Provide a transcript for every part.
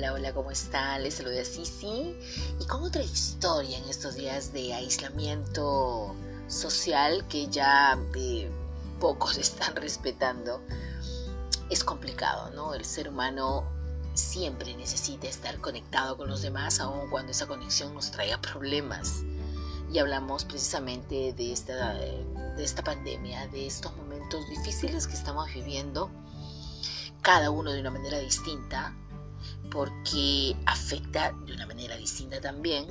Hola, hola, ¿cómo están? Les saluda Sisi y con otra historia en estos días de aislamiento social que ya eh, pocos están respetando. Es complicado, ¿no? El ser humano siempre necesita estar conectado con los demás, aun cuando esa conexión nos traiga problemas. Y hablamos precisamente de esta, de esta pandemia, de estos momentos difíciles que estamos viviendo, cada uno de una manera distinta, porque afecta de una manera distinta también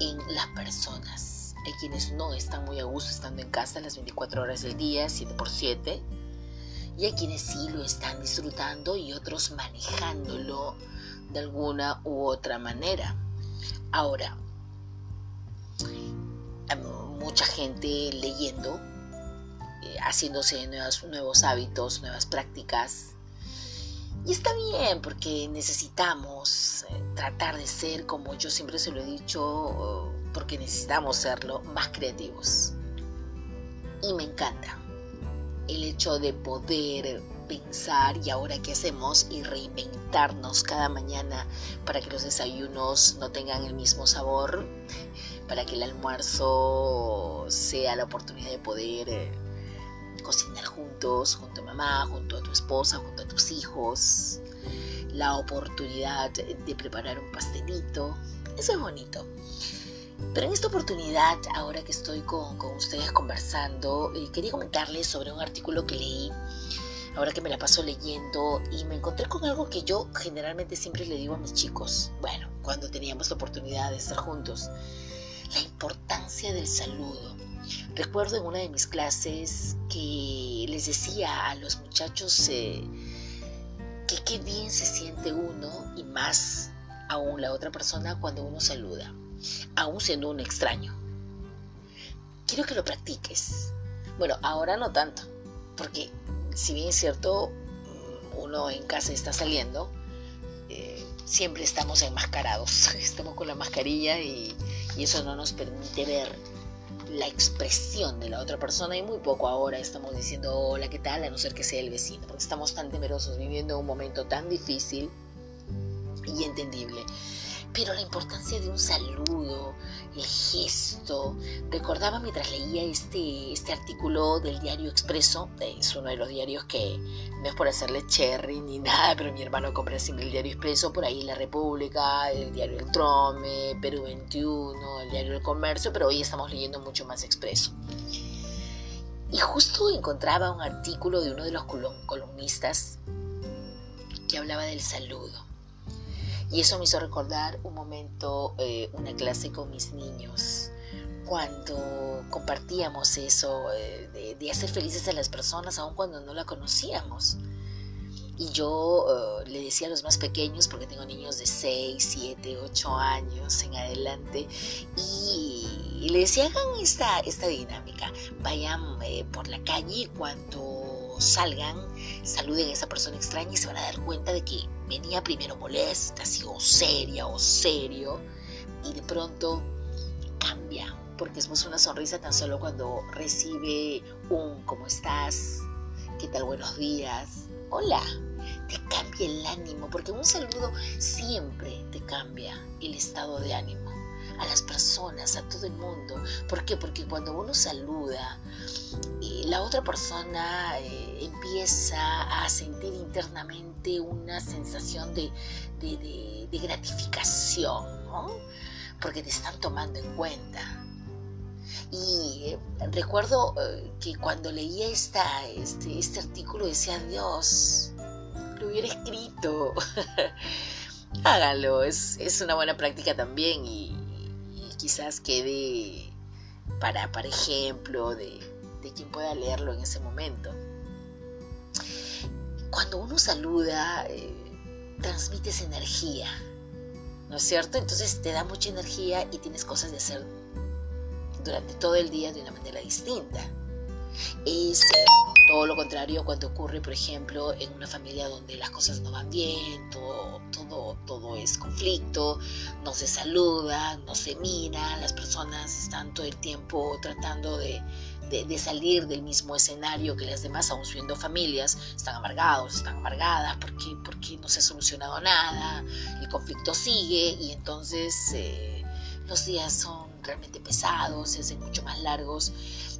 en las personas. Hay quienes no están muy a gusto estando en casa las 24 horas del día, 7 por 7, y hay quienes sí lo están disfrutando y otros manejándolo de alguna u otra manera. Ahora, mucha gente leyendo, eh, haciéndose nuevos hábitos, nuevas prácticas, y está bien porque necesitamos eh, tratar de ser, como yo siempre se lo he dicho, porque necesitamos serlo, más creativos. Y me encanta el hecho de poder pensar y ahora qué hacemos y reinventarnos cada mañana para que los desayunos no tengan el mismo sabor, para que el almuerzo sea la oportunidad de poder eh, cocinar juntos, junto a mamá, junto a tu esposa, junto a tus hijos, la oportunidad de preparar un pastelito, eso es bonito. Pero en esta oportunidad, ahora que estoy con, ustedes conversando, eh, quería comentarles sobre un artículo que leí, ahora que me la paso leyendo, y me encontré con algo que yo generalmente siempre le digo a mis chicos, bueno, cuando teníamos la oportunidad de estar juntos, la importancia del saludo. Recuerdo en una de mis clases que les decía a los muchachos eh, que qué bien se siente uno y más aún la otra persona cuando uno saluda, aún siendo un extraño. Quiero que lo practiques. Bueno, ahora no tanto, porque si bien es cierto, uno en casa está saliendo, eh, siempre estamos enmascarados, estamos con la mascarilla y eso no nos permite ver la expresión de la otra persona y muy poco ahora estamos diciendo hola, ¿qué tal? A no ser que sea el vecino, porque estamos tan temerosos viviendo un momento tan difícil y entendible pero la importancia de un saludo, el gesto. Recordaba mientras leía este, este artículo del diario Expreso, es uno de los diarios que no es por hacerle cherry ni nada, pero mi hermano compra siempre el diario Expreso, por ahí La República, el diario El Trome, Perú 21, el diario El Comercio, pero hoy estamos leyendo mucho más Expreso. Y justo encontraba un artículo de uno de los columnistas que hablaba del saludo. Y eso me hizo recordar un momento, eh, una clase con mis niños, cuando compartíamos eso eh, de, hacer felices a las personas, aun cuando no la conocíamos. Y yo eh, le decía a los más pequeños, porque tengo niños de 6, 7, 8 años en adelante, y, le decía, hagan esta, esta dinámica, vayan por la calle cuando salgan, saluden a esa persona extraña y se van a dar cuenta de que venía primero molesta, así o seria o serio, y de pronto cambia, porque es una sonrisa tan solo cuando recibe un ¿cómo estás? ¿Qué tal? Buenos días. Hola. Te cambia el ánimo, porque un saludo siempre te cambia el estado de ánimo a las personas, a todo el mundo. ¿Por qué? Porque cuando uno saluda, la otra persona eh, empieza a sentir internamente una sensación de, gratificación, ¿no? Porque te están tomando en cuenta. Y eh, recuerdo eh, que cuando leía esta, este, este artículo decía, Dios, lo hubiera escrito. Hágalo, es, es, una buena práctica también y, quizás quede para, para ejemplo de, quien pueda leerlo en ese momento. Cuando uno saluda, eh, transmites energía, ¿no es cierto? Entonces te da mucha energía y tienes cosas de hacer durante todo el día de una manera distinta. Es todo lo contrario cuando ocurre, por ejemplo, en una familia donde las cosas no van bien, todo, todo, todo es conflicto, no se saluda, no se mira, las personas están todo el tiempo tratando de, de, salir del mismo escenario que las demás, aún siendo familias, están amargados, están amargadas porque, porque no se ha solucionado nada, el conflicto sigue y entonces eh, los días son realmente pesados, se hacen mucho más largos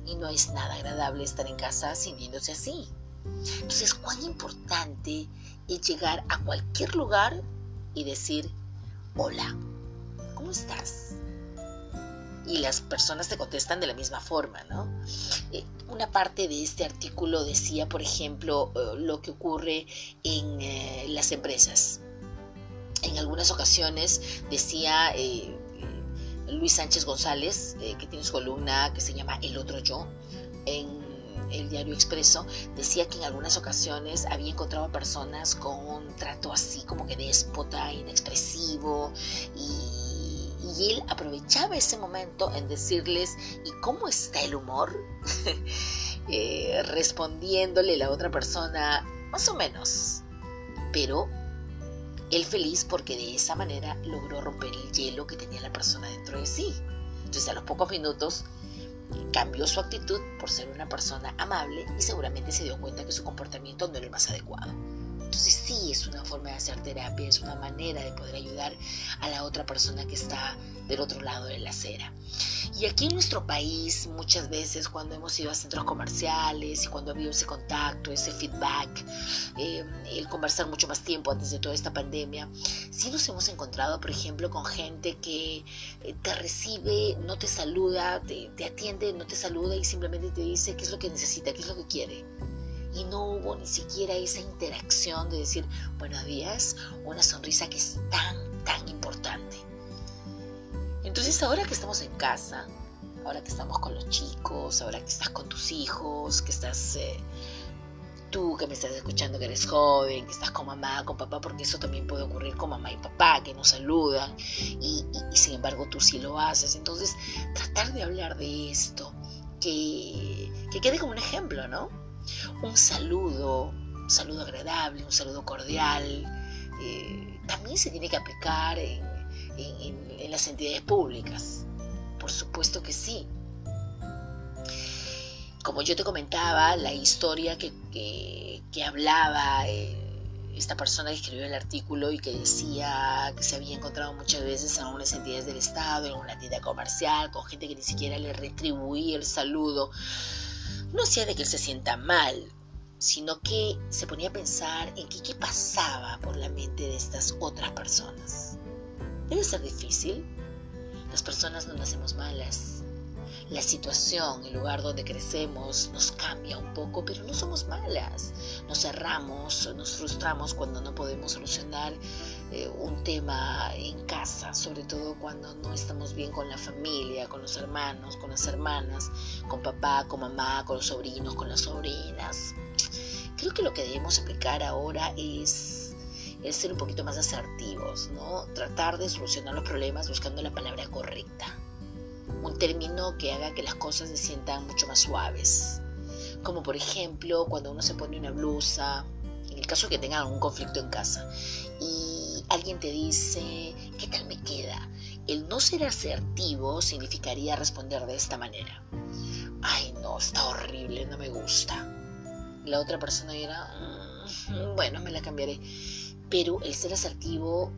y no es nada agradable estar en casa sintiéndose así. Entonces, cuán importante es llegar a cualquier lugar y decir, hola, ¿cómo estás? Y las personas te contestan de la misma forma, ¿no? Eh, una parte de este artículo decía, por ejemplo, eh, lo que ocurre en eh, las empresas. En algunas ocasiones decía Luis Sánchez González, que tiene su columna que se llama El otro yo, en el diario Expreso, decía que en algunas ocasiones había encontrado personas con un trato así como que déspota, inexpresivo él aprovechaba ese momento en decirles, ¿y cómo está el humor? Eh, respondiéndole la otra persona, más o menos. Pero él feliz porque de esa manera logró romper el hielo que tenía la persona dentro de sí. Entonces a los pocos minutos cambió su actitud por ser una persona amable y seguramente se dio cuenta que su comportamiento no era el más adecuado. Sí es una forma de hacer terapia, es una manera de poder ayudar a la otra persona que está del otro lado de la acera. Y aquí en nuestro país, muchas veces cuando hemos ido a centros comerciales y cuando ha habido ese contacto, ese feedback, eh, el conversar mucho más tiempo antes de toda esta pandemia, sí nos hemos encontrado, por ejemplo, con gente que eh, te recibe, no te saluda, te, te atiende, no te saluda y simplemente te dice qué es lo que necesita, qué es lo que quiere y no hubo ni siquiera esa interacción de decir buenos días, una sonrisa que es tan, tan importante. Entonces ahora que estamos en casa, ahora que estamos con los chicos, ahora que estás con tus hijos, que estás eh, tú que me estás escuchando que eres joven, que estás con mamá, con papá, porque eso también puede ocurrir con mamá y papá, que nos saludan y, sin embargo tú sí lo haces. Entonces tratar de hablar de esto, que, que quede como un ejemplo, ¿no? Un saludo, un saludo agradable, un saludo cordial, eh, también se tiene que aplicar en, las entidades públicas. Por supuesto que sí. Como yo te comentaba, la historia que, hablaba eh, esta persona que escribió el artículo y que decía que se había encontrado muchas veces en algunas entidades del Estado, en una tienda comercial, con gente que ni siquiera le retribuía el saludo no hacía de que él se sienta mal, sino que se ponía a pensar en qué pasaba por la mente de estas otras personas. Debe ser difícil. Las personas no nacemos malas. La situación, el lugar donde crecemos nos cambia un poco, pero no somos malas. Nos cerramos, nos frustramos cuando no podemos solucionar eh, un tema en casa, sobre todo cuando no estamos bien con la familia, con los hermanos, con las hermanas, con papá, con mamá, con los sobrinos, con las sobrinas. Creo que lo que debemos aplicar ahora es, es ser un poquito más asertivos, ¿no? Tratar de solucionar los problemas buscando la palabra correcta un término que haga que las cosas se sientan mucho más suaves. Como por ejemplo cuando uno se pone una blusa, en el caso que tenga algún conflicto en casa, y alguien te dice, ¿qué tal me queda? El no ser asertivo significaría responder de esta manera. Ay, no, está horrible, no me gusta. La otra persona dirá, mm, bueno, me la cambiaré. Pero el ser asertivo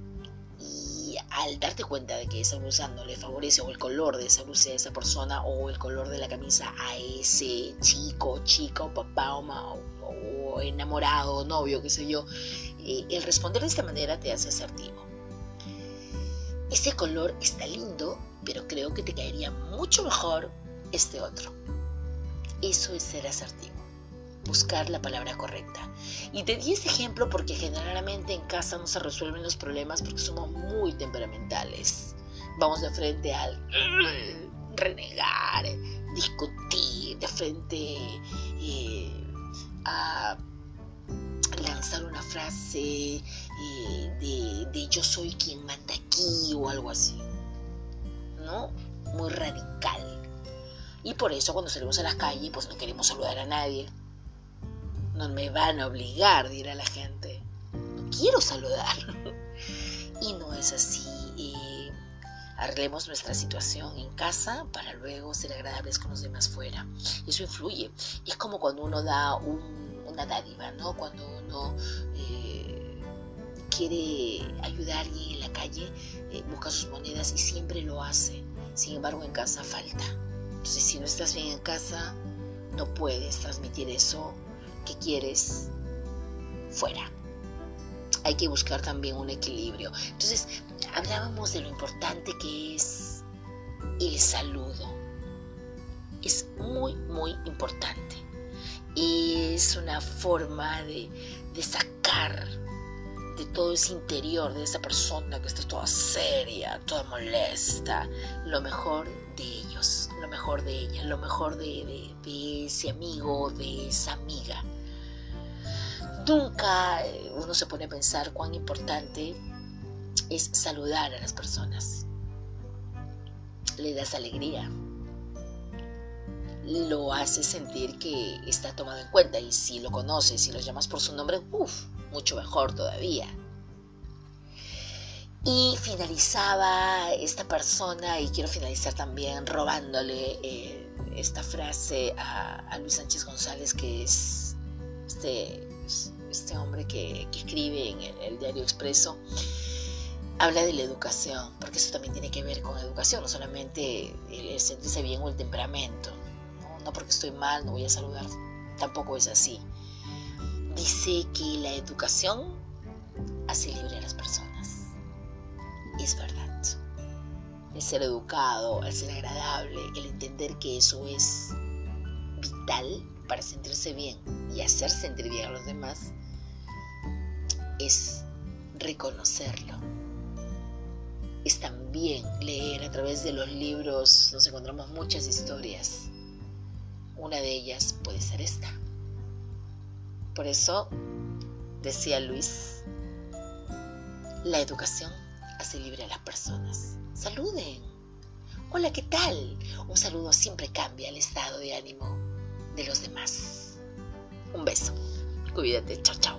al darte cuenta de que esa blusa no le favorece o el color de esa blusa a esa persona o el color de la camisa a ese chico, chica o papá o, o enamorado, novio, qué sé yo, eh, el responder de esta manera te hace asertivo. Ese color está lindo, pero creo que te caería mucho mejor este otro. Eso es ser asertivo buscar la palabra correcta. Y te di este ejemplo porque generalmente en casa no se resuelven los problemas porque somos muy temperamentales. Vamos de frente al renegar, discutir, de frente eh, a lanzar una frase eh, de, de yo soy quien manda aquí o algo así. ¿No? Muy radical. Y por eso cuando salimos a las calles, pues no queremos saludar a nadie no me van a obligar, dirá la gente. No quiero saludar. y no es así. Arreglemos nuestra situación en casa para luego ser agradables con los demás fuera. Eso influye. Es como cuando uno da una dádiva, ¿no? Cuando uno eh, quiere ayudar a alguien en la calle, eh, busca sus monedas y siempre lo hace. Sin embargo, en casa falta. Entonces, si no estás bien en casa, no puedes transmitir eso quieres fuera. Hay que buscar también un equilibrio. Entonces, hablábamos de lo importante que es el saludo. Es muy, muy importante. Es una forma de, de sacar de todo ese interior de esa persona que está toda seria, toda molesta, lo mejor de ellos, lo mejor de ella, lo mejor de ese amigo, de esa amiga. Nunca eh, uno se pone a pensar cuán importante es saludar a las personas. Le das alegría. Lo hace sentir que está tomado en cuenta y si lo conoces y lo llamas por su nombre, uff, mucho mejor todavía. Y finalizaba esta persona, y quiero finalizar también robándole eh, esta frase a, Luis Sánchez González, que es este, este hombre que, escribe en el diario Expreso habla de la educación, porque eso también tiene que ver con educación, no solamente el sentirse bien o el temperamento. ¿no? porque estoy mal, no voy a saludar, tampoco es así. Dice que la educación hace libre a las personas. Es verdad. El ser educado, el ser agradable, el entender que eso es para sentirse bien y hacer sentir bien a los demás, es reconocerlo es también leer a través de los libros, nos encontramos muchas historias. Una de ellas puede ser esta. Por eso, decía Luis, la educación hace libre a las personas. Saluden. Hola, ¿qué tal? Un saludo siempre cambia el estado de ánimo de los demás. Un beso. Cuídate. Chao, chao.